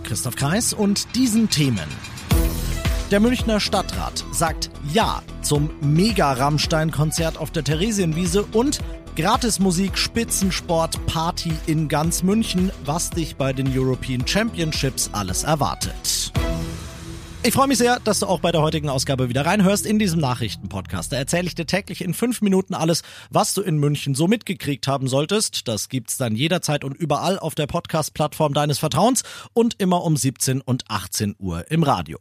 Christoph Kreis und diesen Themen. Der Münchner Stadtrat sagt Ja zum Mega-Rammstein-Konzert auf der Theresienwiese und Gratismusik, Spitzensport, Party in ganz München, was dich bei den European Championships alles erwartet. Ich freue mich sehr, dass du auch bei der heutigen Ausgabe wieder reinhörst in diesem Nachrichtenpodcast. Da erzähle ich dir täglich in fünf Minuten alles, was du in München so mitgekriegt haben solltest. Das gibt's dann jederzeit und überall auf der Podcast-Plattform deines Vertrauens und immer um 17 und 18 Uhr im Radio.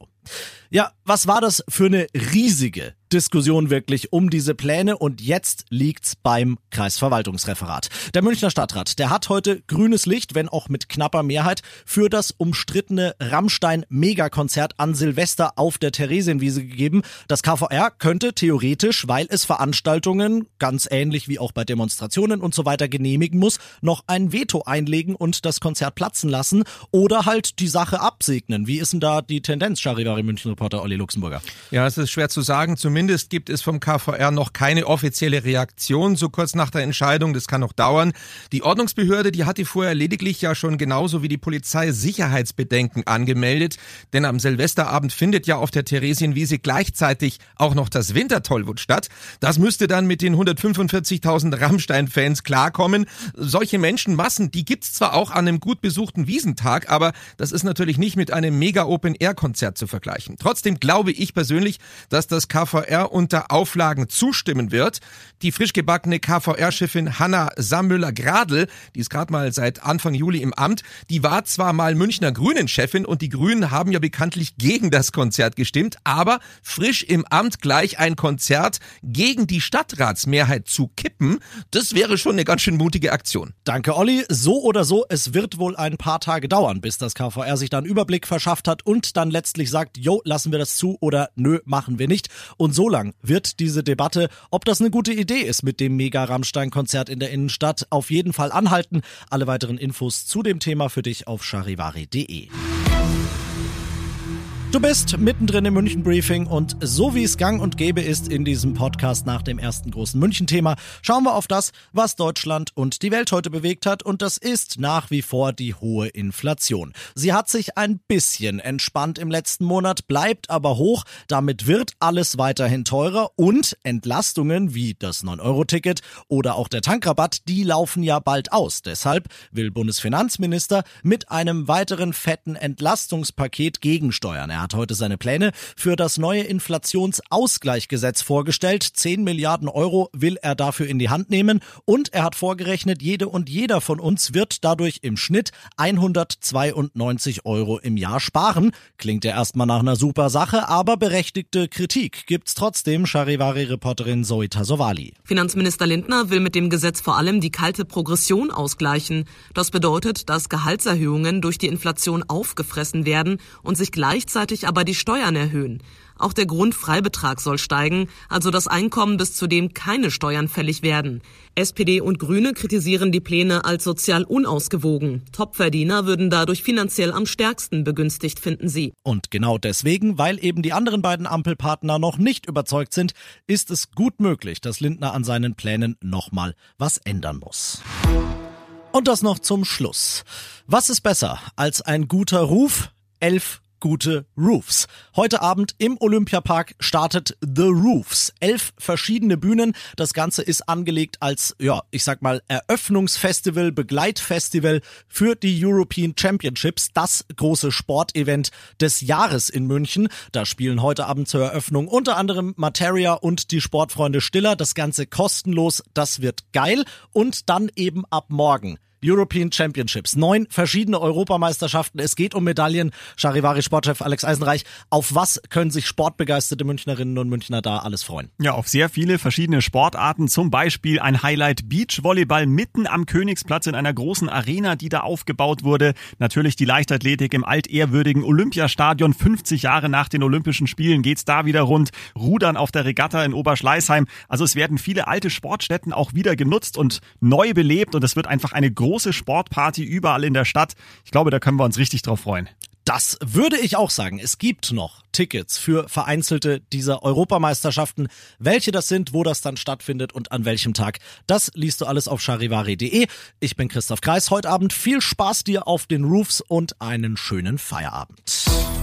Ja, was war das für eine riesige Diskussion wirklich um diese Pläne und jetzt liegt's beim Kreisverwaltungsreferat. Der Münchner Stadtrat, der hat heute grünes Licht, wenn auch mit knapper Mehrheit, für das umstrittene Rammstein-Megakonzert an Silvester auf der Theresienwiese gegeben. Das KVR könnte theoretisch, weil es Veranstaltungen, ganz ähnlich wie auch bei Demonstrationen und so weiter genehmigen muss, noch ein Veto einlegen und das Konzert platzen lassen oder halt die Sache absegnen. Wie ist denn da die Tendenz, Charivari München-Reporter Olli Luxemburger? Ja, es ist schwer zu sagen. Zumindest gibt es vom KVR noch keine offizielle Reaktion so kurz nach der Entscheidung. Das kann noch dauern. Die Ordnungsbehörde, die hatte vorher lediglich ja schon genauso wie die Polizei Sicherheitsbedenken angemeldet. Denn am Silvesterabend findet ja auf der Theresienwiese gleichzeitig auch noch das Wintertollwut statt. Das müsste dann mit den 145.000 Rammstein-Fans klarkommen. Solche Menschenmassen, die gibt's zwar auch an einem gut besuchten Wiesentag, aber das ist natürlich nicht mit einem Mega-Open-Air-Konzert zu vergleichen. Trotzdem glaube ich persönlich, dass das KVR unter Auflagen zustimmen wird. Die frisch gebackene KVR-Chefin Hanna Sammüller-Gradl, die ist gerade mal seit Anfang Juli im Amt, die war zwar mal Münchner Grünen-Chefin und die Grünen haben ja bekanntlich gegen das Konzert gestimmt, aber frisch im Amt gleich ein Konzert gegen die Stadtratsmehrheit zu kippen, das wäre schon eine ganz schön mutige Aktion. Danke, Olli. So oder so, es wird wohl ein paar Tage dauern, bis das KVR sich dann Überblick verschafft hat und dann letztlich sagt, jo, lassen wir das zu oder nö, machen wir nicht. Und so lang wird diese Debatte, ob das eine gute Idee ist mit dem Mega-Rammstein-Konzert in der Innenstadt, auf jeden Fall anhalten. Alle weiteren Infos zu dem Thema für dich auf charivari.de. Du bist mittendrin im München Briefing und so wie es gang und gäbe ist in diesem Podcast nach dem ersten großen München-Thema, schauen wir auf das, was Deutschland und die Welt heute bewegt hat und das ist nach wie vor die hohe Inflation. Sie hat sich ein bisschen entspannt im letzten Monat, bleibt aber hoch, damit wird alles weiterhin teurer und Entlastungen wie das 9-Euro-Ticket oder auch der Tankrabatt, die laufen ja bald aus. Deshalb will Bundesfinanzminister mit einem weiteren fetten Entlastungspaket gegensteuern. Er hat heute seine Pläne für das neue Inflationsausgleichgesetz vorgestellt. 10 Milliarden Euro will er dafür in die Hand nehmen und er hat vorgerechnet, jede und jeder von uns wird dadurch im Schnitt 192 Euro im Jahr sparen. Klingt ja erstmal nach einer super Sache, aber berechtigte Kritik gibt's trotzdem, Charivari-Reporterin Zoe Tasovali. Finanzminister Lindner will mit dem Gesetz vor allem die kalte Progression ausgleichen. Das bedeutet, dass Gehaltserhöhungen durch die Inflation aufgefressen werden und sich gleichzeitig aber die Steuern erhöhen. Auch der Grundfreibetrag soll steigen, also das Einkommen, bis zu dem keine Steuern fällig werden. SPD und Grüne kritisieren die Pläne als sozial unausgewogen. Topverdiener würden dadurch finanziell am stärksten begünstigt, finden sie. Und genau deswegen, weil eben die anderen beiden Ampelpartner noch nicht überzeugt sind, ist es gut möglich, dass Lindner an seinen Plänen nochmal was ändern muss. Und das noch zum Schluss. Was ist besser als ein guter Ruf? Elf gute Roofs. Heute Abend im Olympiapark startet The Roofs. Elf verschiedene Bühnen. Das Ganze ist angelegt als, ja, ich sag mal, Eröffnungsfestival, Begleitfestival für die European Championships, das große Sportevent des Jahres in München. Da spielen heute Abend zur Eröffnung unter anderem Materia und die Sportfreunde Stiller. Das Ganze kostenlos. Das wird geil. Und dann eben ab morgen European Championships. Neun verschiedene Europameisterschaften. Es geht um Medaillen. Charivari Sportchef Alex Eisenreich. Auf was können sich sportbegeisterte Münchnerinnen und Münchner da alles freuen? Ja, auf sehr viele verschiedene Sportarten. Zum Beispiel ein Highlight Beachvolleyball mitten am Königsplatz in einer großen Arena, die da aufgebaut wurde. Natürlich die Leichtathletik im altehrwürdigen Olympiastadion. 50 Jahre nach den Olympischen Spielen geht's da wieder rund. Rudern auf der Regatta in Oberschleißheim. Also es werden viele alte Sportstätten auch wieder genutzt und neu belebt und es wird einfach eine große Sportparty überall in der Stadt. Ich glaube, da können wir uns richtig drauf freuen. Das würde ich auch sagen. Es gibt noch Tickets für vereinzelte dieser Europameisterschaften. Welche das sind, wo das dann stattfindet und an welchem Tag, das liest du alles auf charivari.de. Ich bin Christoph Kreis. Heute Abend viel Spaß dir auf den Roofs und einen schönen Feierabend.